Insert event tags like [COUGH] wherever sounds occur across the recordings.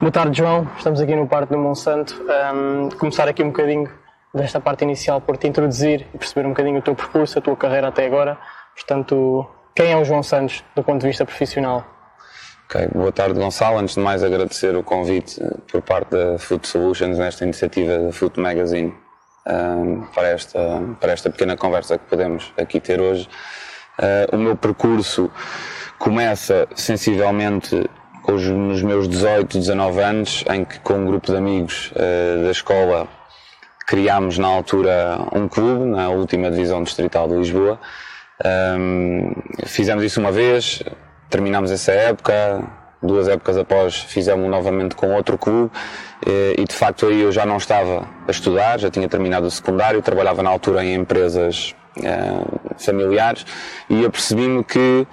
Boa tarde, João. Estamos aqui no Parque do Monsanto. Um, começar aqui um bocadinho desta parte inicial por te introduzir e perceber um bocadinho o teu percurso, a tua carreira até agora. Portanto, quem é o João Santos do ponto de vista profissional? Ok, boa tarde Gonçalo. Antes de mais agradecer o convite por parte da Food Solutions nesta iniciativa da Food Magazine um, para, esta, para esta pequena conversa que podemos aqui ter hoje. Uh, o meu percurso começa sensivelmente hoje nos meus 18, 19 anos, em que com um grupo de amigos uh, da escola criámos na altura um clube na última divisão distrital de Lisboa. Um, fizemos isso uma vez, terminámos essa época, duas épocas após fizemos novamente com outro clube e, e de facto aí eu já não estava a estudar, já tinha terminado o secundário, trabalhava na altura em empresas uh, familiares e apercebi-me que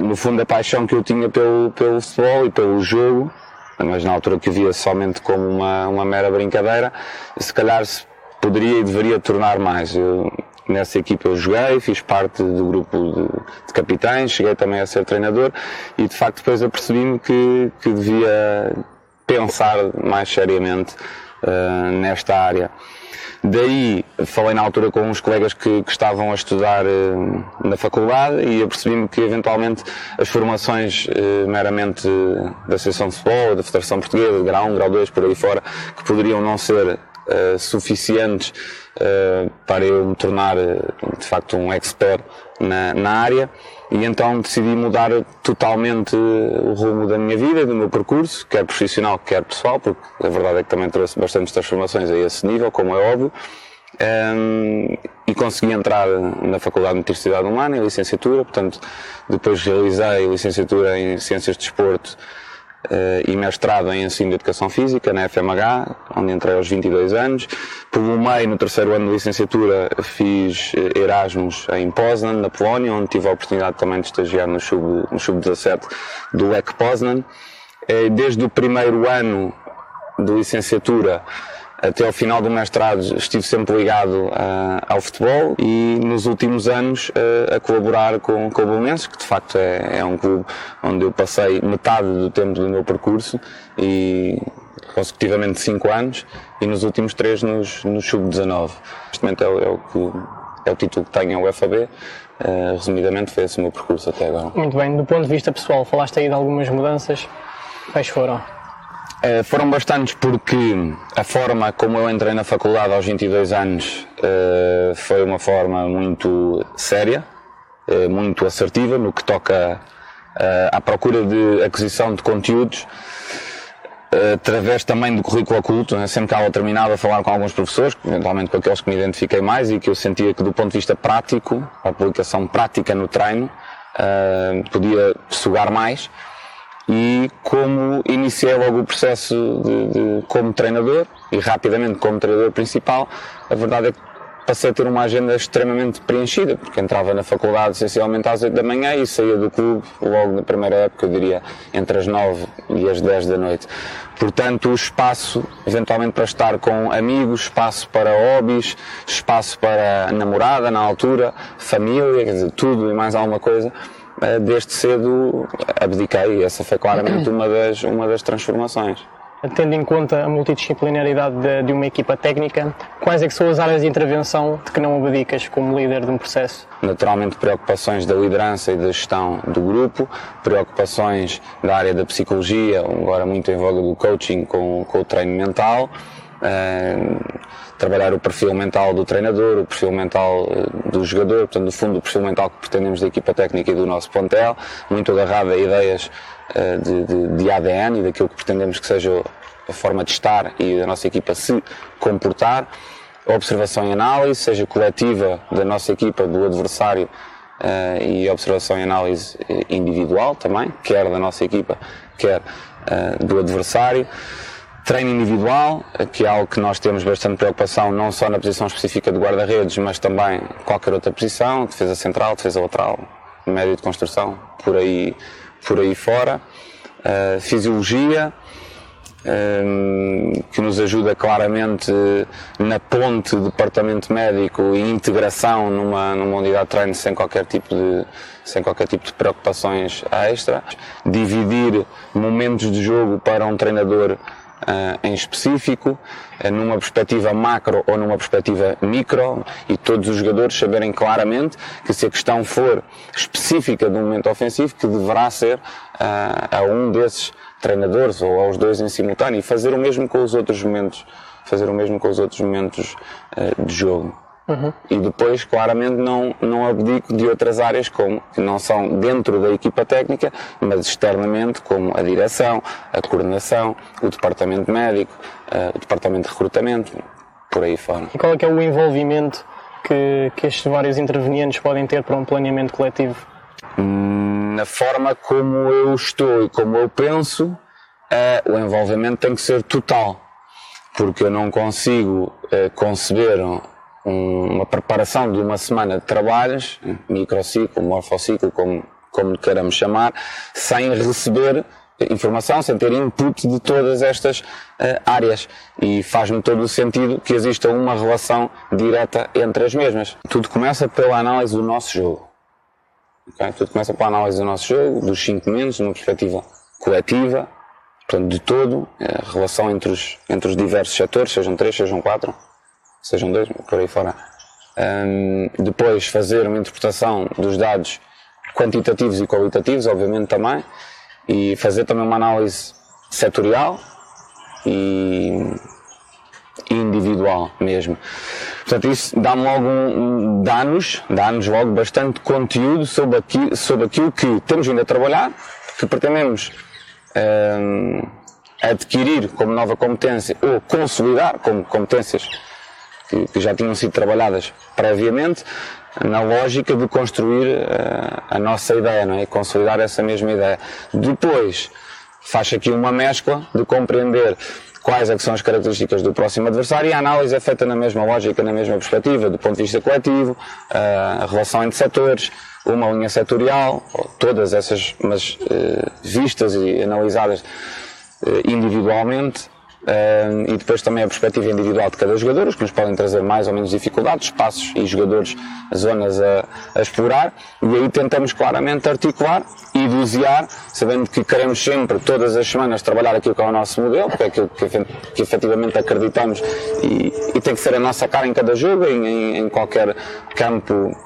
no fundo a paixão que eu tinha pelo, pelo futebol e pelo jogo, mas na altura que via somente como uma, uma mera brincadeira, se calhar se poderia e deveria tornar mais. Eu, nessa equipa eu joguei, fiz parte do grupo de, de capitães, cheguei também a ser treinador e de facto depois apercebi-me que, que devia pensar mais seriamente uh, nesta área. Daí falei na altura com uns colegas que, que estavam a estudar uh, na faculdade e apercebi-me que eventualmente as formações uh, meramente da Associação de Futebol, da Federação Portuguesa, de grau 1, grau 2, por aí fora, que poderiam não ser uh, suficientes para eu me tornar de facto um expert na, na área e então decidi mudar totalmente o rumo da minha vida, do meu percurso, quer profissional, quer pessoal, porque a verdade é que também trouxe bastantes transformações a esse nível, como é óbvio. Um, e consegui entrar na Faculdade de Nutricidade Humana, em licenciatura, portanto, depois realizei licenciatura em Ciências de Desporto e mestrado em Ensino de Educação Física na FMH, onde entrei aos 22 anos. Pelo meio, no terceiro ano de licenciatura, fiz eh, Erasmus em Poznan, na Polónia, onde tive a oportunidade também de estagiar no Sub-17 no Sub do LEC Poznan. Uh, desde o primeiro ano de licenciatura até ao final do mestrado estive sempre ligado uh, ao futebol e nos últimos anos uh, a colaborar com, com o Bolonenses, que de facto é, é um clube onde eu passei metade do tempo do meu percurso e consecutivamente 5 anos e nos últimos 3 nos, no Sub-19. Neste momento é, é, o que, é o título que tenho ao UFAB. Uh, resumidamente foi esse o meu percurso até agora. Muito bem, do ponto de vista pessoal, falaste aí de algumas mudanças. Quais foram? Uh, foram bastantes porque a forma como eu entrei na faculdade aos 22 anos uh, foi uma forma muito séria, uh, muito assertiva no que toca à procura de aquisição de conteúdos através também do currículo oculto, né? sempre que ela terminava falar com alguns professores, eventualmente com aqueles que me identifiquei mais e que eu sentia que do ponto de vista prático, a aplicação prática no treino, podia sugar mais e como iniciei logo o processo de, de, como treinador e rapidamente como treinador principal, a verdade é que passei a ter uma agenda extremamente preenchida, porque entrava na faculdade essencialmente às 8 da manhã e saía do clube logo na primeira época, eu diria, entre as 9 e as 10 da noite. Portanto, o espaço, eventualmente, para estar com amigos, espaço para hobbies, espaço para namorada na altura, família, quer dizer, tudo e mais alguma coisa, desde cedo abdiquei essa foi claramente uma das, uma das transformações. Tendo em conta a multidisciplinaridade de, de, uma equipa técnica, quais é são as áreas de intervenção de que não abdicas como líder de um processo? Naturalmente preocupações da liderança e da gestão do grupo, preocupações da área da psicologia, agora muito em voga do coaching com, com o treino mental, uh, trabalhar o perfil mental do treinador, o perfil mental uh, do jogador, portanto, no fundo, o perfil mental que pretendemos da equipa técnica e do nosso plantel, muito agarrado a ideias uh, de, de, de, ADN e daquilo que pretendemos que seja a forma de estar e da nossa equipa se comportar, observação e análise, seja coletiva da nossa equipa, do adversário uh, e observação e análise individual também, quer da nossa equipa, quer do adversário treino individual, que é algo que nós temos bastante preocupação, não só na posição específica de guarda-redes, mas também qualquer outra posição, defesa central, defesa lateral, médio de construção, por aí, por aí fora. Uh, fisiologia, que nos ajuda claramente na ponte departamento médico e integração numa, numa unidade de treino sem qualquer tipo de sem qualquer tipo de preocupações extra. Dividir momentos de jogo para um treinador Uh, em específico, uh, numa perspectiva macro ou numa perspectiva micro, e todos os jogadores saberem claramente que se a questão for específica do momento ofensivo, que deverá ser uh, a um desses treinadores ou aos dois em simultâneo e fazer o mesmo com os outros momentos, fazer o mesmo com os outros momentos de jogo. Uhum. E depois, claramente, não, não abdico de outras áreas como, que não são dentro da equipa técnica, mas externamente, como a direção, a coordenação, o departamento médico, uh, o departamento de recrutamento, por aí fora. E qual é que é o envolvimento que, que estes vários intervenientes podem ter para um planeamento coletivo? Na forma como eu estou e como eu penso, uh, o envolvimento tem que ser total. Porque eu não consigo uh, conceber uma preparação de uma semana de trabalhos, microciclo, morfociclo, como, como queiramos chamar, sem receber informação, sem ter input de todas estas uh, áreas. E faz-me todo o sentido que exista uma relação direta entre as mesmas. Tudo começa pela análise do nosso jogo. Okay? Tudo começa pela análise do nosso jogo, dos cinco momentos, numa perspectiva coletiva, portanto, de todo, a relação entre os, entre os diversos setores, sejam três, sejam quatro, sejam dois, por aí fora. Um, depois fazer uma interpretação dos dados quantitativos e qualitativos, obviamente também, e fazer também uma análise setorial e individual mesmo. Portanto, isso dá-me logo um, dá-nos, dá-nos logo bastante conteúdo sobre aquilo, sobre aquilo que temos vindo a trabalhar, que pretendemos um, adquirir como nova competência ou consolidar como competências que, que já tinham sido trabalhadas previamente, na lógica de construir uh, a nossa ideia, não é? consolidar essa mesma ideia. Depois, faz aqui uma mescla de compreender quais é são as características do próximo adversário e a análise é feita na mesma lógica, na mesma perspectiva, do ponto de vista coletivo, a relação entre setores, uma linha setorial, todas essas, mas uh, vistas e analisadas individualmente, e depois também a perspectiva individual de cada jogador, os que nos podem trazer mais ou menos dificuldades, espaços e jogadores, zonas a, a explorar, e aí tentamos claramente articular e dosear, sabendo que queremos sempre, todas as semanas, trabalhar aquilo que é o nosso modelo, porque é aquilo que, que efetivamente acreditamos e, e, tem que ser a nossa cara em cada jogo, em, em, em qualquer campo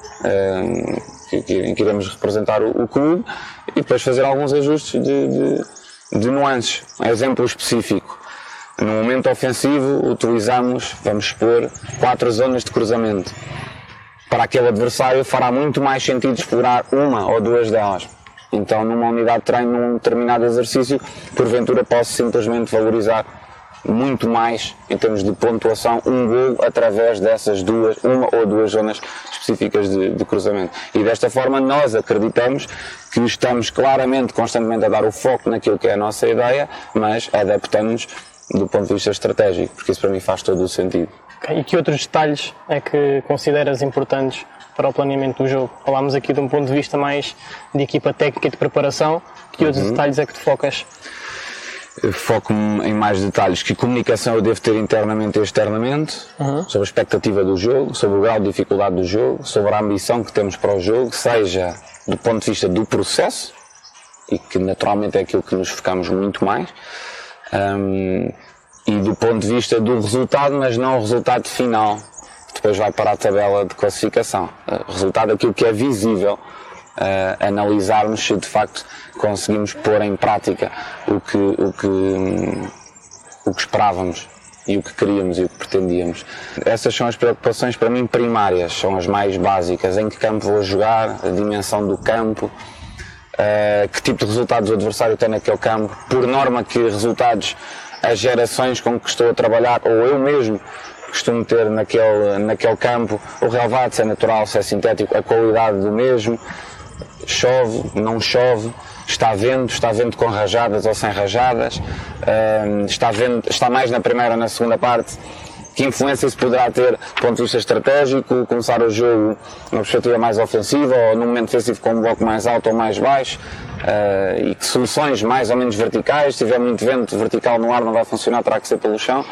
que, que, em que iremos representar o, o, clube, e depois fazer alguns ajustes de, de, de nuances. Exemplo específico no momento ofensivo, utilizamos, vamos expor, quatro zonas de cruzamento. Para aquele adversário fará muito mais sentido explorar uma ou duas delas. Então, numa unidade de treino, num determinado exercício, porventura posso simplesmente valorizar muito mais em termos de pontuação um gol através dessas duas, uma ou duas zonas específicas de, de, cruzamento. E desta forma nós acreditamos que estamos claramente, constantemente a dar o foco naquilo que é a nossa ideia, mas adaptamos do ponto de vista estratégico, porque isso para mim faz todo o sentido. Okay. E que outros detalhes é que consideras importantes para o planeamento do jogo? Falámos aqui de um ponto de vista mais de equipa técnica e de preparação. Que outros uhum. detalhes é que te focas? Foco-me em mais detalhes. Que comunicação eu devo ter internamente e externamente, uhum. sobre a expectativa do jogo, sobre o grau de dificuldade do jogo, sobre a ambição que temos para o jogo, seja do ponto de vista do processo, e que naturalmente é aquilo que nos focamos muito mais, um, e do ponto de vista do resultado, mas não o resultado final, que depois vai para a tabela de classificação. O resultado daquilo que é visível, uh, analisarmos se de facto conseguimos pôr em prática o que, o que, um, o que esperávamos e o que queríamos e o que pretendíamos. Essas são as preocupações para mim primárias, são as mais básicas. Em que campo vou jogar, a dimensão do campo, uh, que tipo de resultados o adversário tem naquele campo, por norma que resultados as gerações com que estou a trabalhar, ou eu mesmo costumo ter naquele, naquele campo, o relevado, se é natural, se é sintético, a qualidade do mesmo, chove, não chove, está vento, está vento com rajadas ou sem rajadas, uh, está, vento, está mais na primeira ou na segunda parte, que influência isso poderá ter do ponto de vista estratégico, começar o jogo numa perspectiva mais ofensiva ou num momento defensivo com um bloco mais alto ou mais baixo. uh, e que soluções mais ou menos verticais, se tiver muito vento vertical no ar não vai funcionar, terá que ser pelo chão.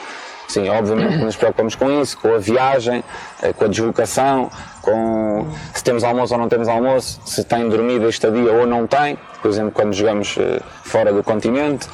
Sim, obviamente nos preocupamos com isso, com a viagem, uh, com a deslocação, com se temos almoço ou não temos almoço, se tem dormida estadia ou não tem, por exemplo, quando jogamos uh, fora do continente,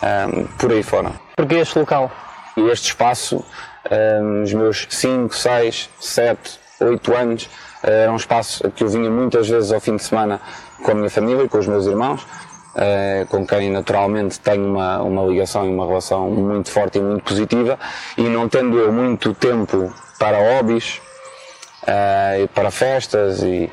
um, por aí fora. Porque este local? E este espaço, um, os meus 5, 6, 7, 8 anos, era um espaço que eu vinha muitas vezes ao fim de semana com a minha família e com os meus irmãos, uh, com quem naturalmente tenho uma, uma ligação e uma relação muito forte e muito positiva, e não tendo eu muito tempo para hobbies, uh, para festas e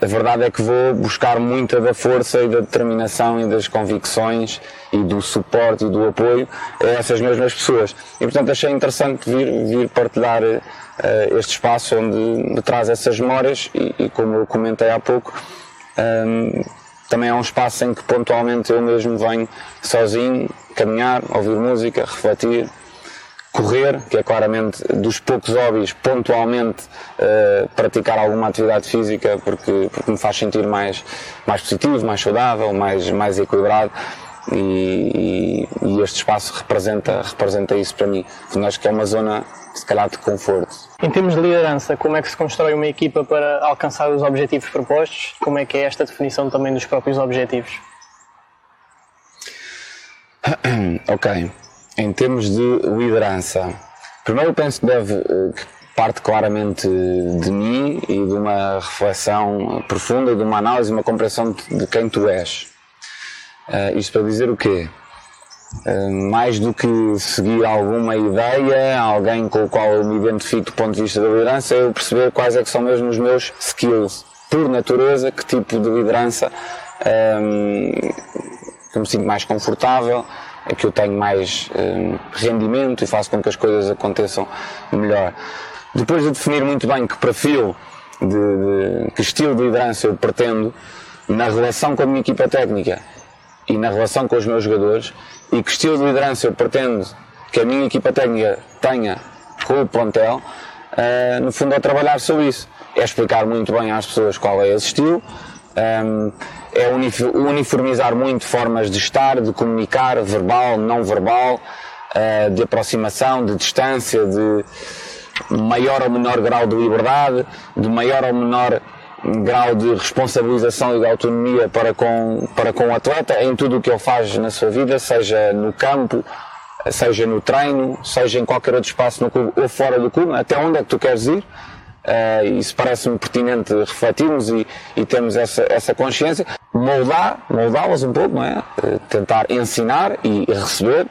a verdade é que vou buscar muita da força e da determinação e das convicções e do suporte e do apoio a essas mesmas pessoas. E portanto achei interessante vir, vir partilhar uh, este espaço onde me traz essas memórias e, e como eu comentei há pouco, um, também é um espaço em que pontualmente eu mesmo venho sozinho, caminhar, ouvir música, refletir, correr, que é claramente dos poucos hobbies, pontualmente uh, praticar alguma atividade física porque, porque me faz sentir mais, mais positivo, mais saudável, mais, mais equilibrado. E, e, e, este espaço representa, representa isso para mim. Acho que é uma zona, se calhar, de conforto. Em termos de liderança, como é que se constrói uma equipa para alcançar os objetivos propostos? Como é que é esta definição também dos próprios objetivos? [COUGHS] ok. Em termos de liderança, primeiro penso que deve, eh, que parte claramente de mim e de uma reflexão profunda de uma análise, uma compreensão de quem tu és. Uh, isto para dizer o quê? Uh, mais do que seguir alguma ideia, alguém com o qual eu me identifico do ponto de vista da liderança, eu perceber quais é que são mesmo os meus skills. Por natureza, que tipo de liderança um, que me sinto mais confortável, é que eu tenho mais um, rendimento e faço com que as coisas aconteçam melhor. Depois de definir muito bem que perfil, de, de, que estilo de liderança eu pretendo, na relação com a minha equipa técnica e na relação com os meus jogadores, e que estilo de liderança eu pretendo que a minha equipa técnica tenha com o plantel, uh, no fundo é trabalhar sobre isso. É explicar muito bem às pessoas qual é esse estilo, um, é uniformizar muito formas de estar, de comunicar, verbal, não verbal, uh, de aproximação, de distância, de maior ou menor grau de liberdade, de maior ou menor grau de responsabilização e de autonomia para com, para com o atleta em tudo o que ele faz na sua vida, seja no campo, seja no treino, seja em qualquer outro espaço no clube ou fora do clube, até onde é que tu queres ir Uh, isso parece-me pertinente refletirmos e, e termos essa, essa consciência, moldar, moldá-las um pouco, não é? Uh, tentar ensinar e receber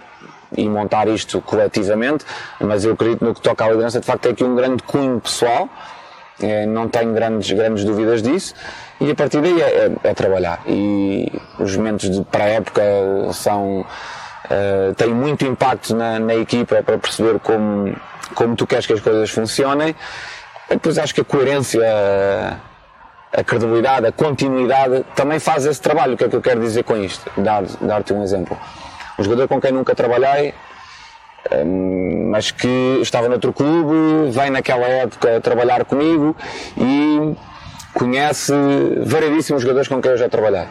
e montar isto coletivamente, mas eu acredito no que toca à liderança, de facto, tem aqui um grande cunho pessoal, uh, não tenho grandes, grandes dúvidas disso, e a partir daí é, é, é trabalhar. E os momentos de pré-época são, uh, têm muito impacto na, na equipa para perceber como, como tu queres que as coisas funcionem depois acho que a coerência, a credibilidade, a continuidade também faz esse trabalho. O que é que eu quero dizer com isto? Dar-te dar um exemplo. Um jogador com quem nunca trabalhei, hum, mas que estava noutro clube, vem naquela época trabalhar comigo e conhece variedíssimos jogadores com quem eu já trabalhei.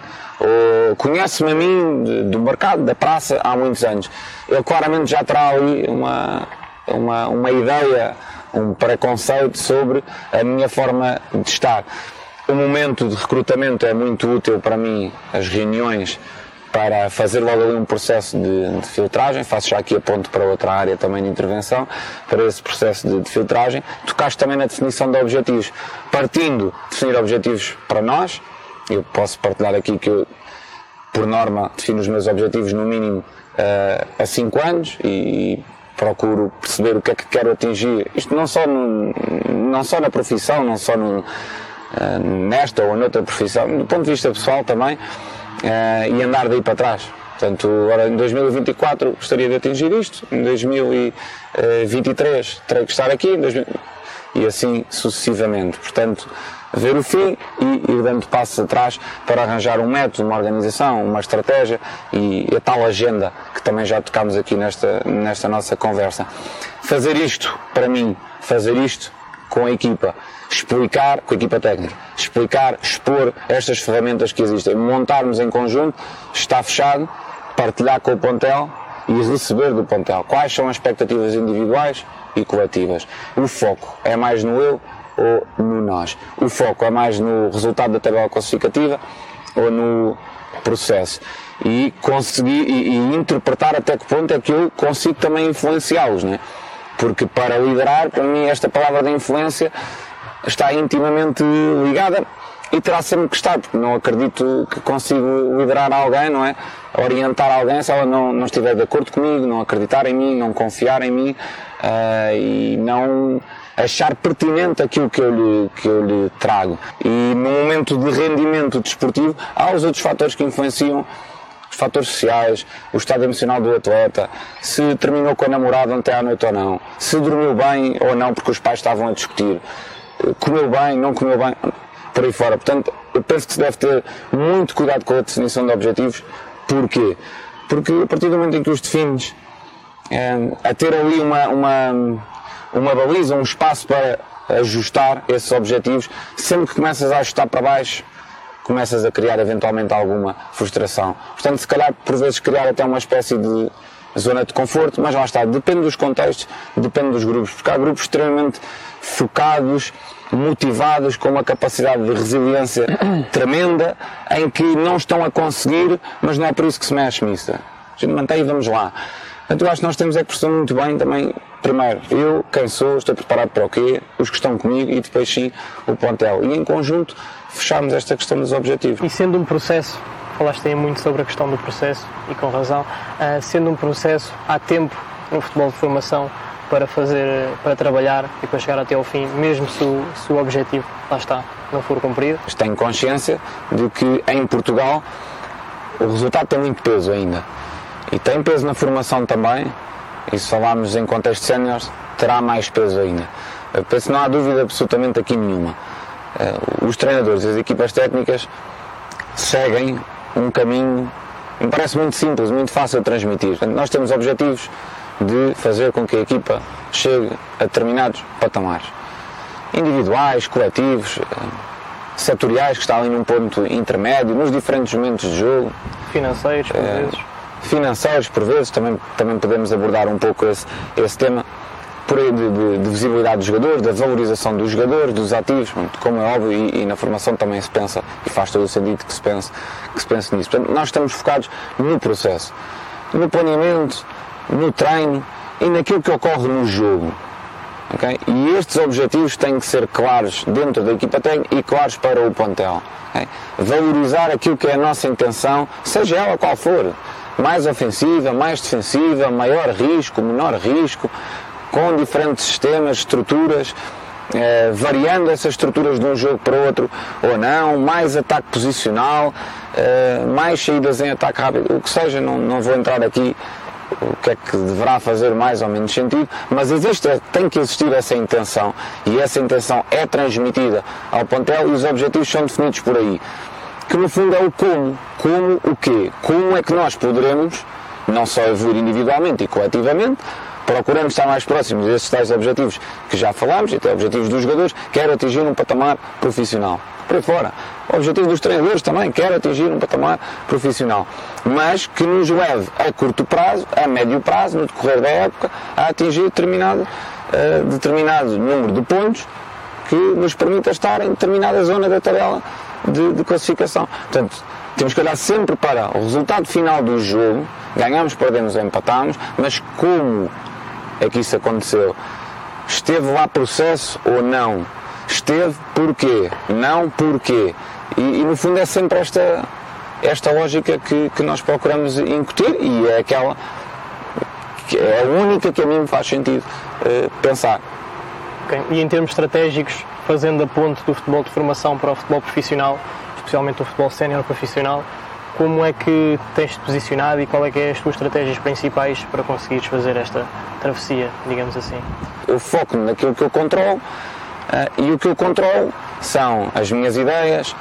Conhece-me a mim do mercado, da praça, há muitos anos. Ele claramente já terá ali uma, uma, uma ideia um preconceito sobre a minha forma de estar. O momento de recrutamento é muito útil para mim, as reuniões, para fazer logo ali um processo de, de, filtragem. Faço já aqui a ponto para outra área também de intervenção, para esse processo de, de filtragem. Tocaste também na definição de objetivos. Partindo, definir objetivos para nós. Eu posso partilhar aqui que eu, por norma, defino os meus objetivos no mínimo uh, a 5 anos e procuro perceber o que é que quero atingir. Isto não só, no, não só na profissão, não só no, uh, nesta ou noutra profissão, do ponto de vista pessoal também, uh, e andar daí para trás. Portanto, agora em 2024 gostaria de atingir isto, em 2023 terei que estar aqui, 2000, e assim sucessivamente. Portanto, ver o fim e ir dando passos atrás para arranjar um método, uma organização, uma estratégia e a tal agenda que também já tocámos aqui nesta, nesta nossa conversa. Fazer isto, para mim, fazer isto com a equipa, explicar, com a equipa técnica, explicar, expor estas ferramentas que existem, montarmos em conjunto, está fechado, partilhar com o Pontel e receber do Pontel. Quais são as expectativas individuais e coletivas? O foco é mais no eu ou no nós? O foco é mais no resultado da tabela classificativa ou no processo? E conseguir e, e interpretar até que ponto é que eu consigo também influenciá-los, né? Porque para liderar, para mim, esta palavra da influência está intimamente ligada e terá sempre que estar, porque não acredito que consigo liderar alguém, não é? Orientar alguém se ela não, não estiver de acordo comigo, não acreditar em mim, não confiar em mim uh, e não achar pertinente aquilo que eu, lhe, que eu lhe trago. E no momento de rendimento desportivo, há os outros fatores que influenciam os fatores sociais, o estado emocional do atleta, se terminou com a namorada ontem à noite ou não, se dormiu bem ou não porque os pais estavam a discutir, comeu bem, não comeu bem, por aí fora. Portanto, eu penso que se deve ter muito cuidado com a definição de objetivos. Porquê? Porque a partir do momento em que os defines, é, a ter ali uma, uma, uma baliza, um espaço para ajustar esses objetivos, sempre que começas a ajustar para baixo, começas a criar eventualmente alguma frustração. Portanto, se calhar por vezes criar até uma espécie de zona de conforto, mas lá está, depende dos contextos, depende dos grupos, porque há grupos extremamente focados, motivados, com uma capacidade de resiliência [COUGHS] tremenda, em que não estão a conseguir, mas não é por isso que se mexe missa. A gente mantém e vamos lá. Portanto, eu acho que nós temos é que perceber muito bem também, primeiro, eu, quem sou, estou preparado para o quê, os que estão comigo e depois sim o plantel. E em conjunto fecharmos esta questão dos objetivos. E sendo um processo, falaste aí muito sobre a questão do processo e com razão, uh, sendo um processo, há tempo no futebol de formação para fazer, para trabalhar e para chegar até ao fim, mesmo se o, se o objetivo, lá está, não for cumprido? Tenho consciência de que em Portugal o resultado tem muito peso ainda. E tem peso na formação também, e se falarmos em contexto sénior, terá mais peso ainda. Eu penso que não há dúvida absolutamente aqui nenhuma. Eh, os treinadores e as equipas técnicas seguem um caminho, me parece muito simples, muito fácil de transmitir. Nós temos objetivos de fazer com que a equipa chegue a determinados patamares individuais, coletivos, eh, setoriais, que está ali num ponto intermédio, nos diferentes momentos de jogo. Financeiros, por é, vezes. Financeiros, por vezes, também, também podemos abordar um pouco esse, esse tema por aí de, de, de, visibilidade dos jogadores, da valorização dos jogadores, dos ativos, como é óbvio, e, e, na formação também se pensa, e faz todo o sentido que se pense, que se pense nisso. Portanto, nós estamos focados no processo, no planeamento, no treino e naquilo que ocorre no jogo. Okay? E estes objetivos têm que ser claros dentro da equipa técnica e claros para o plantel. Okay? Valorizar aquilo que é a nossa intenção, seja ela qual for, mais ofensiva, mais defensiva, maior risco, menor risco, com diferentes sistemas, estruturas, eh, variando essas estruturas de um jogo para outro ou não, mais ataque posicional, eh, mais saídas em ataque rápido, o que seja, não, não vou entrar aqui o que é que deverá fazer mais ou menos sentido, mas existe, tem que existir essa intenção e essa intenção é transmitida ao plantel e os objetivos são definidos por aí. Que no fundo é o como. Como o quê? Como é que nós poderemos não só evoluir individualmente e coletivamente, procurando estar mais próximos desses tais objetivos que já falámos, até objetivos dos jogadores, quer atingir um patamar profissional. Por aí fora. O objetivo dos treinadores também quer atingir um patamar profissional. Mas que nos leve a curto prazo, a médio prazo, no decorrer da época, a atingir determinado, uh, determinado número de pontos que nos permita estar em determinada zona da tabela de, de classificação. Portanto, temos que olhar sempre para o resultado final do jogo, ganhamos, perdemos, empatamos, mas como é que isso aconteceu? Esteve lá processo ou não? Esteve porquê? Não porquê? E, e no fundo é sempre esta, esta lógica que, que nós procuramos incutir e é aquela que é a única que a mim me faz sentido uh, pensar. E em termos estratégicos, fazendo a ponte do futebol de formação para o futebol profissional, especialmente o futebol sénior profissional, como é que tens-te posicionado e qual é que é as tuas estratégias principais para conseguires fazer esta travessia, digamos assim? Eu foco naquilo que eu controlo uh, e o que eu controlo são as minhas ideias,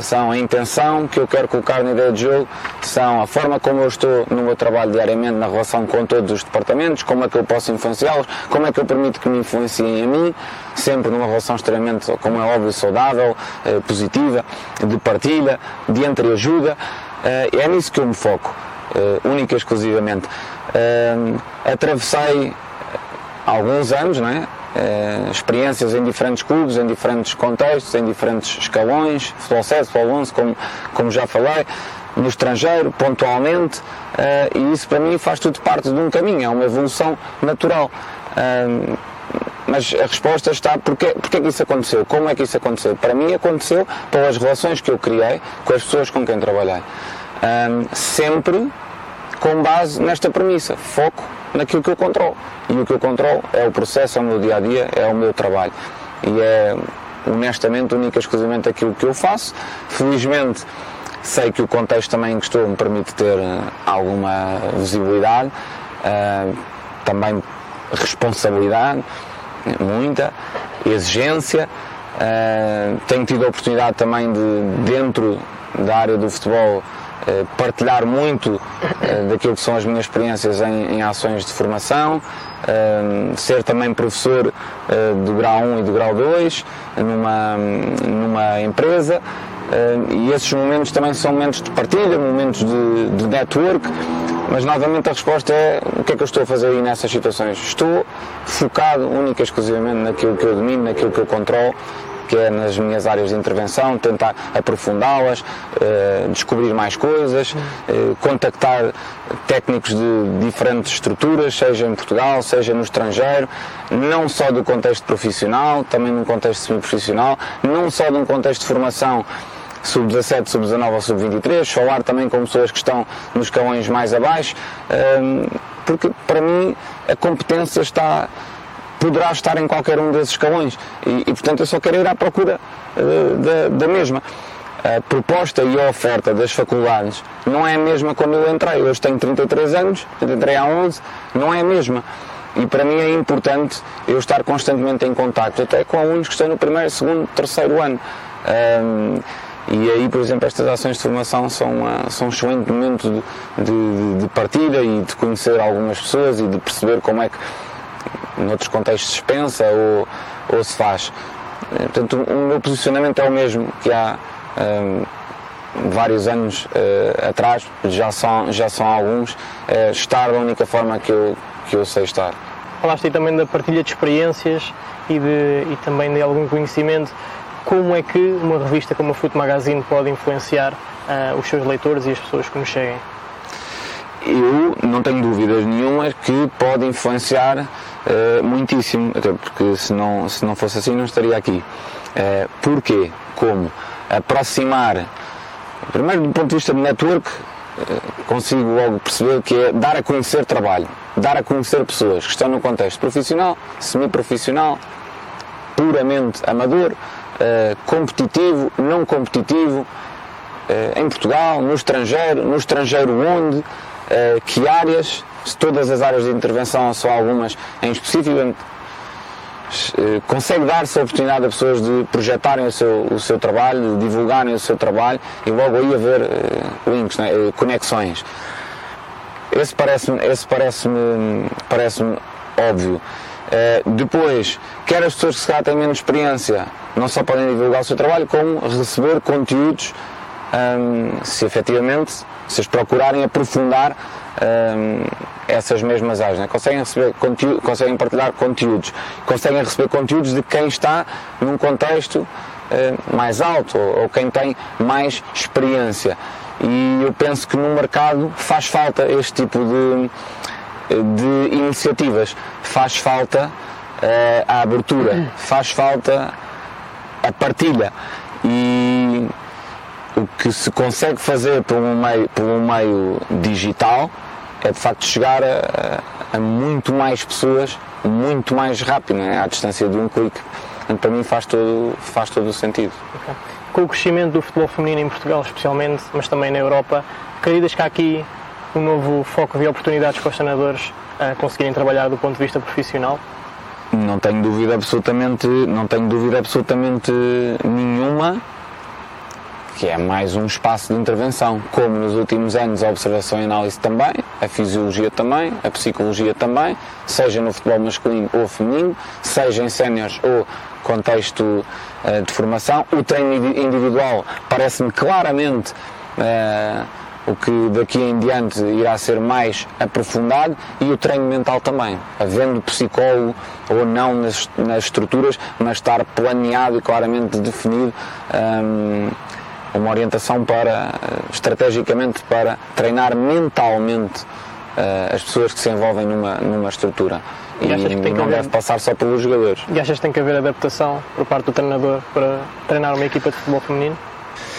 são a intenção que eu quero colocar na ideia de jogo, são a forma como eu estou no meu trabalho diariamente na relação com todos os departamentos, como é que eu posso influenciá-los, como é que eu permito que me influenciem a mim, sempre numa relação extremamente, como é óbvio, saudável, eh, positiva, de partilha, de entreajuda. Eh, é nisso que eu me foco, eh, única e exclusivamente. Atravessei alguns anos, não é? Uh, experiências em diferentes clubes, em diferentes contextos, em diferentes escalões, futebol 7, futebol 11, como, como já falei, no estrangeiro, pontualmente, uh, e isso para mim faz tudo parte de um caminho, é uma evolução natural. Uh, mas a resposta está porque, porque é que isso aconteceu? Como é que isso aconteceu? Para mim aconteceu pelas relações que eu criei com as pessoas com quem trabalhei. sempre com base nesta premissa, foco naquilo que eu controlo. E o que eu controlo é o processo, é o meu dia a dia, é o meu trabalho. E é honestamente, única e exclusivamente aquilo que eu faço. Felizmente, sei que o contexto também em que estou me permite ter eh, alguma visibilidade, uh, também responsabilidade, muita, exigência. Uh, tenho tido a oportunidade também de, dentro da área do futebol, partilhar muito eh, daquilo que são as minhas experiências em, em ações de formação, eh, ser também professor do grau 1 e do grau 2 numa, numa empresa. e esses momentos também são momentos de partilha, momentos de, de network, mas novamente a resposta é o que é que eu estou a fazer aí nessas situações? Estou focado única e exclusivamente naquilo que eu domino, naquilo que eu controlo que é nas minhas áreas de intervenção, tentar aprofundá-las, eh, descobrir mais coisas, eh, contactar técnicos de diferentes estruturas, seja em Portugal, seja no estrangeiro, não só do contexto profissional, também num contexto semi-profissional, não só de um contexto de formação sub-17, sub-19 ou sub-23, falar também com pessoas que estão nos escalões mais abaixo, eh, porque para mim a competência está poderá estar em qualquer um desses escalões e, e portanto eu só quero ir à procura uh, da, da mesma. A proposta e a oferta das faculdades não é a mesma quando eu entrei. Hoje tenho 33 anos, entrei há 11, não é a mesma. E para mim é importante eu estar constantemente em contato, até com alunos que estão no primeiro, segundo, terceiro ano. Um, e aí, por exemplo, estas ações de formação são, uh, são um excelente momento de, de, de partilha e de conhecer algumas pessoas e de perceber como é que noutros contextos se pensa ou, ou se faz. Eh, portanto, o meu posicionamento é o mesmo que há um, vários anos uh, atrás, já são, já são alguns, é estar da única forma que eu, que eu sei estar. Falaste aí também da partilha de experiências e, de, e também de algum conhecimento. Como é que uma revista como a Foot Magazine pode influenciar uh, os seus leitores e as pessoas que nos seguem? Eu não tenho dúvidas nenhumas que pode influenciar uh, muitíssimo, até porque se não, se não fosse assim não estaria aqui. Uh, porquê? Como? Aproximar, primeiro do ponto de vista de network, uh, consigo logo perceber que é dar a conhecer trabalho, dar a conhecer pessoas que estão no contexto profissional, semi-profissional, puramente amador, competitivo, não competitivo, em Portugal, no estrangeiro, no estrangeiro onde, que áreas, se todas as áreas de intervenção são algumas em específico, eh, consegue dar-se a oportunidade a pessoas de projetarem o seu, o seu trabalho, de divulgarem o seu trabalho e logo aí haver uh, links, né, conexões. Esse parece-me esse parece -me, parece óbvio. Uh, depois, quer as pessoas que se calhar têm menos experiência, não só podem divulgar o seu trabalho, como receber conteúdos, um, se efetivamente, se as procurarem aprofundar essas mesmas áreas, né? conseguem, receber conteúdo, conseguem partilhar conteúdos, conseguem receber conteúdos de quem está num contexto uh, mais alto ou, ou, quem tem mais experiência. E eu penso que no mercado faz falta este tipo de, de iniciativas, faz falta uh, a abertura, faz falta a partilha. E o que se consegue fazer por um meio, por um meio digital é de facto chegar a, a muito mais pessoas muito mais rápido, né? à distância de um clique. Então, para mim faz todo, faz todo o sentido. Okay. Com o crescimento do futebol feminino em Portugal especialmente, mas também na Europa, acreditas que há aqui um novo foco de oportunidades para os treinadores a conseguirem trabalhar do ponto de vista profissional? Não tenho dúvida absolutamente, não tenho dúvida absolutamente nenhuma que é mais um espaço de intervenção. Como nos últimos anos a observação e análise também, a fisiologia também, a psicologia também, seja no futebol masculino ou feminino, seja em séniores ou contexto uh, de formação. O treino individual parece-me claramente uh, o que daqui em diante irá ser mais aprofundado e o treino mental também, havendo psicólogo ou não nas, nas estruturas, mas estar planeado e claramente definido. Um, uma orientação para, estrategicamente, para treinar mentalmente uh, as pessoas que se envolvem numa, numa estrutura. E, e não haver... deve passar só pelos jogadores. E achas que tem que haver adaptação por parte do treinador para treinar uma equipa de futebol feminino?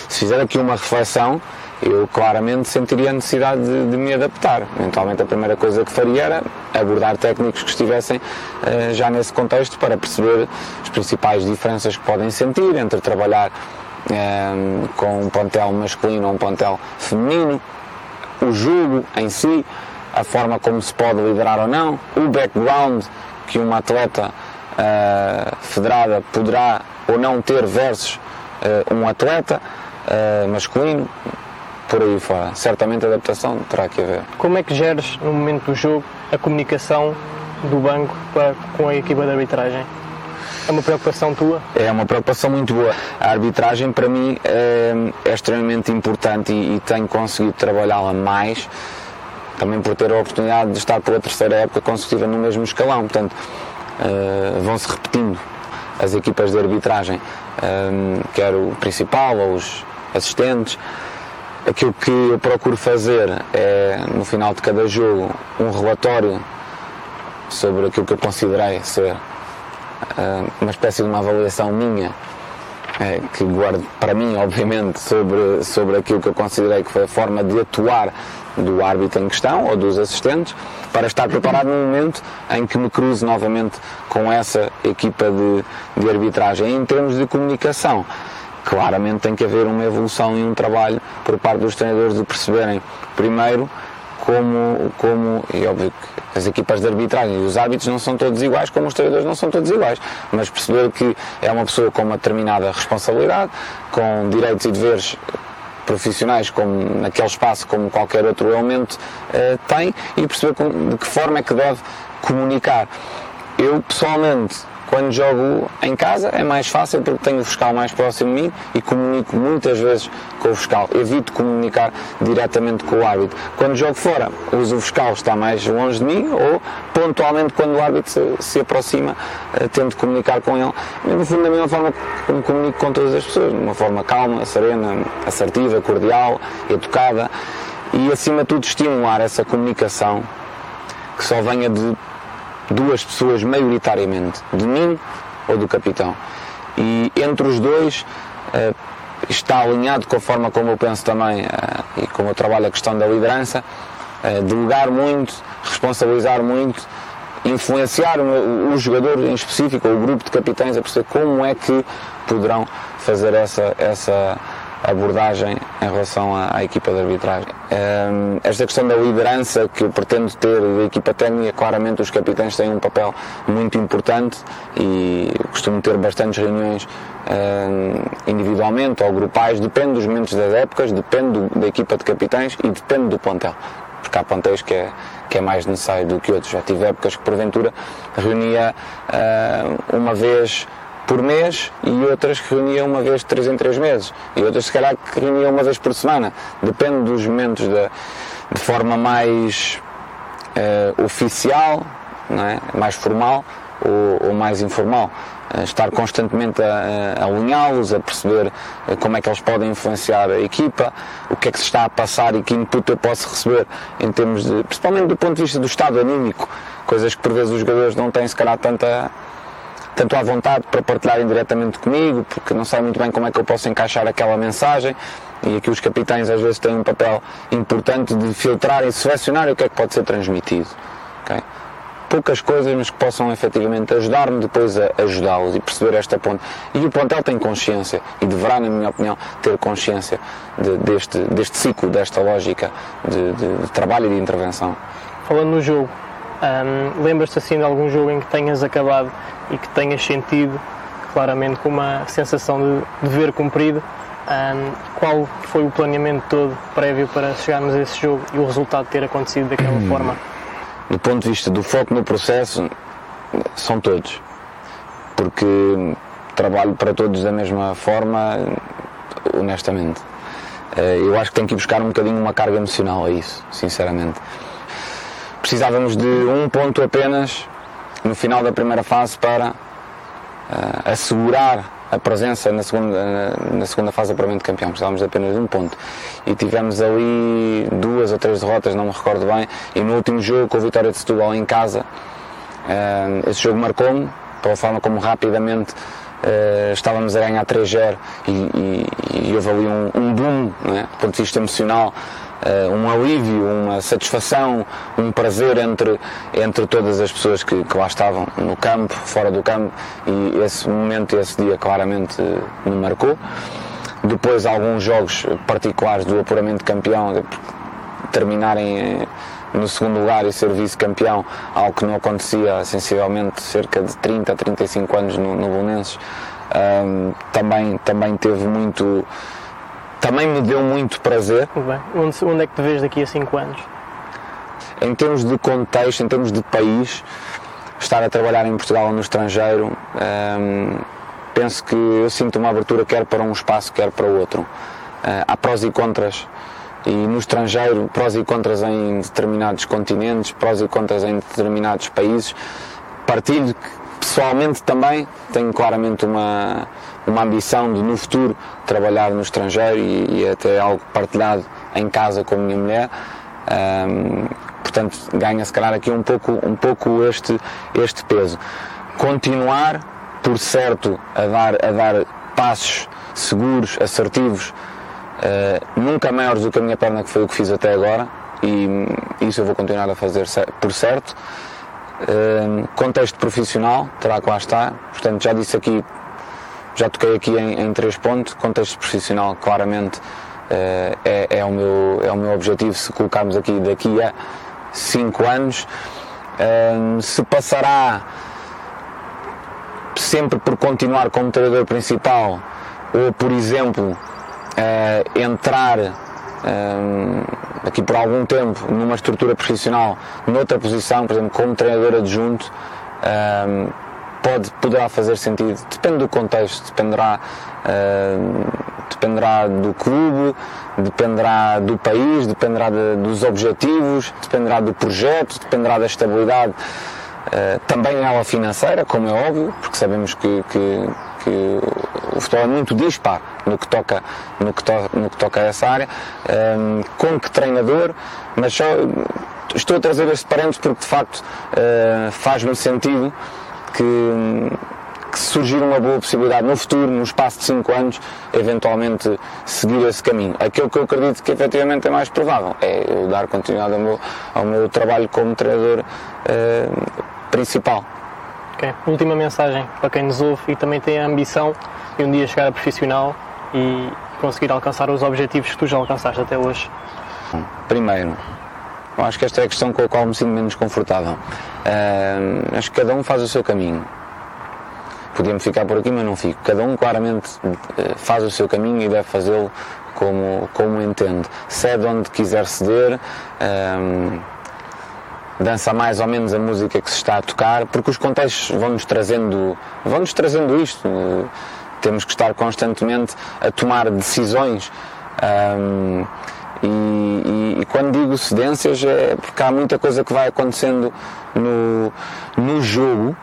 Se fizer aqui uma reflexão, eu claramente sentiria a necessidade de, de, me adaptar. Eventualmente a primeira coisa que faria era abordar técnicos que estivessem uh, já nesse contexto para perceber as principais diferenças que podem sentir entre trabalhar uh, com um plantel masculino ou um plantel feminino, o jogo em si, a forma como se pode liderar ou não, o background que uma atleta uh, federada poderá ou não ter versus um atleta masculino, por aí fora. Certamente a adaptação terá que haver. Como é que geres, no momento do jogo, a comunicação do banco para, com a equipa de arbitragem? É uma preocupação tua? É uma preocupação muito boa. A arbitragem, para mim, é, é extremamente importante e, e tenho conseguido trabalhá-la mais, também por ter a oportunidade de estar pela terceira época consecutiva no mesmo escalão. Portanto, uh, vão-se repetindo as equipas de arbitragem, uh, quer o principal ou os assistentes. Aquilo que eu procuro fazer é, no final de cada jogo, um relatório sobre aquilo que eu considerei ser uma espécie de uma avaliação minha, uh, que guardo para mim, obviamente, sobre, sobre aquilo que eu considerei que foi a forma de atuar do árbitro em questão ou dos assistentes, para estar preparado no momento em que me cruze novamente com essa equipa de, de arbitragem. Em termos de comunicação, claramente tem que haver uma evolução e um trabalho por parte dos treinadores de perceberem, primeiro, como, como e óbvio que as equipas de arbitragem e os árbitros não são todos iguais, como os treinadores não são todos iguais, mas perceber que é uma pessoa com uma determinada responsabilidade, com direitos e deveres profissionais como naquele espaço como qualquer outro elemento eh, tem e perceber com, de que forma é que deve comunicar. Eu pessoalmente quando jogo em casa é mais fácil porque tenho o fiscal mais próximo de mim e comunico muitas vezes com o fiscal. Evito comunicar diretamente com o árbitro. Quando jogo fora, uso o fiscal, está mais longe de mim ou pontualmente quando o árbitro se, se aproxima, uh, tento comunicar com ele. E, no fundo, da mesma forma como comunico com todas as pessoas, de uma forma calma, serena, assertiva, cordial, educada e, acima de tudo, estimular essa comunicação que só venha de duas pessoas maioritariamente, de mim ou do capitão. E entre os dois uh, está alinhado com a forma como eu penso também uh, e como eu trabalho a questão da liderança, uh, delegar muito, responsabilizar muito, influenciar o, o, jogador em específico, ou o grupo de capitães a perceber como é que poderão fazer essa, essa abordagem em relação à, à equipa de arbitragem. Um, esta questão da liderança que eu pretendo ter da equipa técnica, claramente os capitães têm um papel muito importante e costumo ter bastantes reuniões um, individualmente ou grupais, depende dos momentos das épocas, depende do, da equipa de capitães e depende do plantel. Porque há plantéis que é, que é mais necessário do que outros. Já tive épocas que, porventura, reunia uh, uma vez por mês e outras que reuniam uma vez de 3 em 3 meses e outras se calhar que reuniam uma vez por semana. Depende dos momentos de, de forma mais uh, oficial, é? mais formal ou, ou mais informal. Uh, estar constantemente a, a alinhá-los, a perceber uh, como é que eles podem influenciar a equipa, o que é que se está a passar e que input eu posso receber em termos de, principalmente do ponto de vista do estado anímico, coisas que por vezes os jogadores não têm se calhar tanta tanto à vontade para partilharem diretamente comigo, porque não sei muito bem como é que eu posso encaixar aquela mensagem. E aqui os capitães às vezes têm um papel importante de filtrar e selecionar o que é que pode ser transmitido. Okay? Poucas coisas, mas que possam efetivamente ajudar-me depois a ajudá-los e perceber esta ponte. E o plantel tem consciência, e deverá, na minha opinião, ter consciência de, deste, deste ciclo, desta lógica de, de, de trabalho e de intervenção. Falando no jogo, um, lembras-te assim de algum jogo em que tenhas acabado e que tenhas sentido claramente com uma sensação de dever cumprido Um, qual foi o planeamento todo prévio para chegarmos a esse jogo e o resultado ter acontecido daquela hum. forma? Do ponto de vista do foco no processo, são todos. Porque trabalho para todos da mesma forma, honestamente. Eh, eu acho que tenho que ir buscar um bocadinho uma carga emocional a isso, sinceramente. Precisávamos de um ponto apenas no final da primeira fase para uh, assegurar a presença na segunda, na segunda fase do apuramento de campeão. Precisávamos apenas de um ponto. E tivemos ali duas ou três derrotas, não me recordo bem. E no último jogo, com a vitória de Setúbal em casa, uh, esse jogo marcou-me, pela forma como rapidamente Uh, estávamos a ganhar 3-0 e, e, e, houve ali um, um boom, é? do ponto de vista emocional, uh, um alívio, uma satisfação, um prazer entre, entre todas as pessoas que, que, lá estavam, no campo, fora do campo, e esse momento, esse dia claramente me marcou. Depois alguns jogos particulares do apuramento de campeão terminarem no segundo lugar e ser vice-campeão, algo que não acontecia sensivelmente cerca de 30 a 35 anos no, no Belenenses, um, também, também teve muito. Também me deu muito prazer. Bem. Onde, onde é que te vês daqui a 5 anos? Em termos de contexto, em termos de país, estar a trabalhar em Portugal ou no estrangeiro, um, penso que eu sinto uma abertura quer para um espaço, quer para o outro. Uh, há prós e contras e no estrangeiro prós e contras em determinados continentes, prós e contras em determinados países. Partilho que pessoalmente também tenho claramente uma, uma ambição de no futuro trabalhar no estrangeiro e, e até algo partilhado em casa com a minha mulher. Um, portanto, ganha se calhar aqui um pouco, um pouco este, este peso. Continuar, por certo, a dar, a dar passos seguros, assertivos Uh, nunca maiores do que a minha perna, que foi o que fiz até agora, e isso eu vou continuar a fazer por certo. Contexto profissional, terá que lá estar, portanto, já disse aqui, já toquei aqui em, em três pontos. Contexto profissional, claramente, uh, é, é, o meu, é o meu objetivo. Se colocarmos aqui daqui a cinco anos, se passará sempre por continuar como treinador principal, ou por exemplo, uh, entrar um, eh, aqui por algum tempo numa estrutura profissional, noutra posição, por exemplo, como treinador adjunto, um, eh, pode, poderá fazer sentido. Depende do contexto, dependerá, uh, dependerá do clube, dependerá do país, dependerá de, dos objetivos, dependerá do projeto, dependerá da estabilidade. Uh, também ela financeira, como é óbvio, porque sabemos que, que, que o futebol é muito dispar no que toca, no que, to, no que toca a essa área. Um, com que treinador, mas só estou a trazer este parênteses porque de facto uh, faz-me sentido que, que surgir uma boa possibilidade no futuro, no espaço de 5 anos, eventualmente seguir esse caminho. Aquilo que eu acredito que efetivamente é mais provável é eu dar continuidade ao meu, ao meu trabalho como treinador uh, principal. Okay. Última mensagem para quem nos ouve e também tem a ambição de um dia chegar a profissional e conseguir alcançar os objetivos que tu já alcançaste até hoje? Primeiro, eu acho que esta é a questão com a qual me sinto menos confortável. Uh, acho que cada um faz o seu caminho. Podíamos ficar por aqui, mas não fico. Cada um claramente eh, faz o seu caminho e deve fazê-lo como, como entende. Cede onde quiser ceder. Uh, dança mais ou menos a música que se está a tocar, porque os contextos vão-nos trazendo, vão-nos trazendo isto. Temos que estar constantemente a tomar decisões. Um, e, e, e, quando digo cedências é porque há muita coisa que vai acontecendo no, no jogo,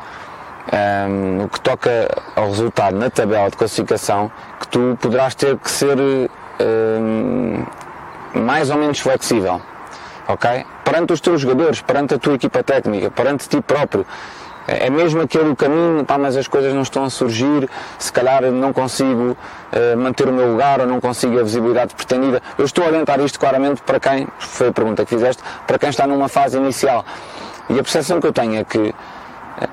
um, no que toca ao resultado na tabela de classificação, que tu poderás ter que ser um, mais ou menos flexível ok? Perante os teus jogadores, perante a tua equipa técnica, perante ti próprio. É, é mesmo aquele caminho, pá, mas as coisas não estão a surgir, se calhar não consigo uh, manter o meu lugar ou não consigo a visibilidade pretendida. Eu estou a orientar isto claramente para quem, foi a pergunta que fizeste, para quem está numa fase inicial. E a percepção que eu tenho é que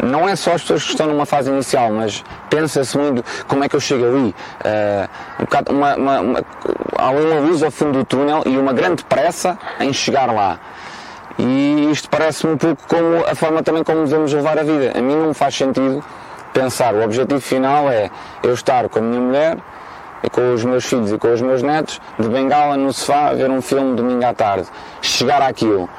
não é só as pessoas que estão numa fase inicial, mas pensa-se muito como é que eu chego ali. Uh, um bocado, uma, uma, uma, há uma luz ao fundo do túnel e uma grande pressa em chegar lá. E isto parece-me um pouco como a forma também como devemos levar a vida. A mim não faz sentido pensar, o objetivo final é eu estar com a minha mulher, e com os meus filhos e com os meus netos, de bengala no sofá, a ver um filme domingo à tarde. Chegar àquilo.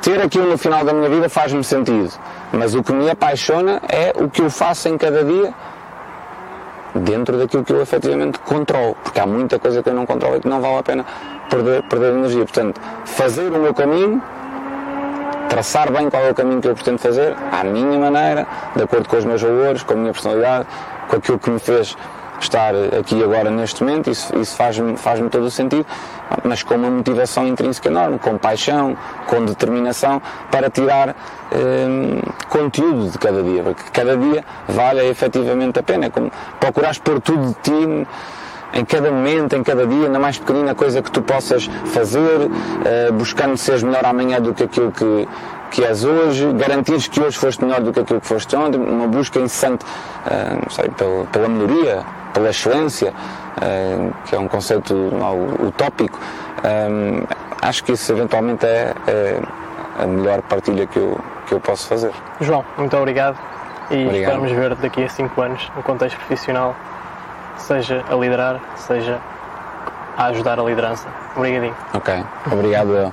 Ter aquilo no final da minha vida faz-me sentido. Mas o que me apaixona é o que eu faço em cada dia dentro daquilo que eu efetivamente controlo. Porque há muita coisa que eu não controlo e que não vale a pena perder, perder energia. Portanto, fazer o meu caminho traçar bem qual é o caminho que eu pretendo fazer, à minha maneira, de acordo com os meus valores, com a minha personalidade, com aquilo que me fez estar aqui agora neste momento, isso, isso faz-me faz todo o sentido, mas com uma motivação intrínseca enorme, com paixão, com determinação, para tirar hum, conteúdo de cada dia, porque cada dia vale efetivamente a pena, é como procurares pôr tudo de ti em cada momento, em cada dia, na mais pequenina coisa que tu possas fazer, uh, buscando seres melhor amanhã do que aquilo que, que és hoje, garantires que hoje foste melhor do que aquilo que foste ontem, uma busca incessante, uh, sei, pela, pela melhoria, pela excelência, uh, que é um conceito algo utópico. Acho que isso eventualmente é, é, a melhor partilha que eu, que eu posso fazer. João, muito obrigado e obrigado. esperamos ver daqui a 5 anos no contexto profissional seja a liderar, seja a ajudar a liderança. Obrigadinho. Ok, obrigado eu.